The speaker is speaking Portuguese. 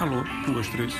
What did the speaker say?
Alô, duas, dois, três.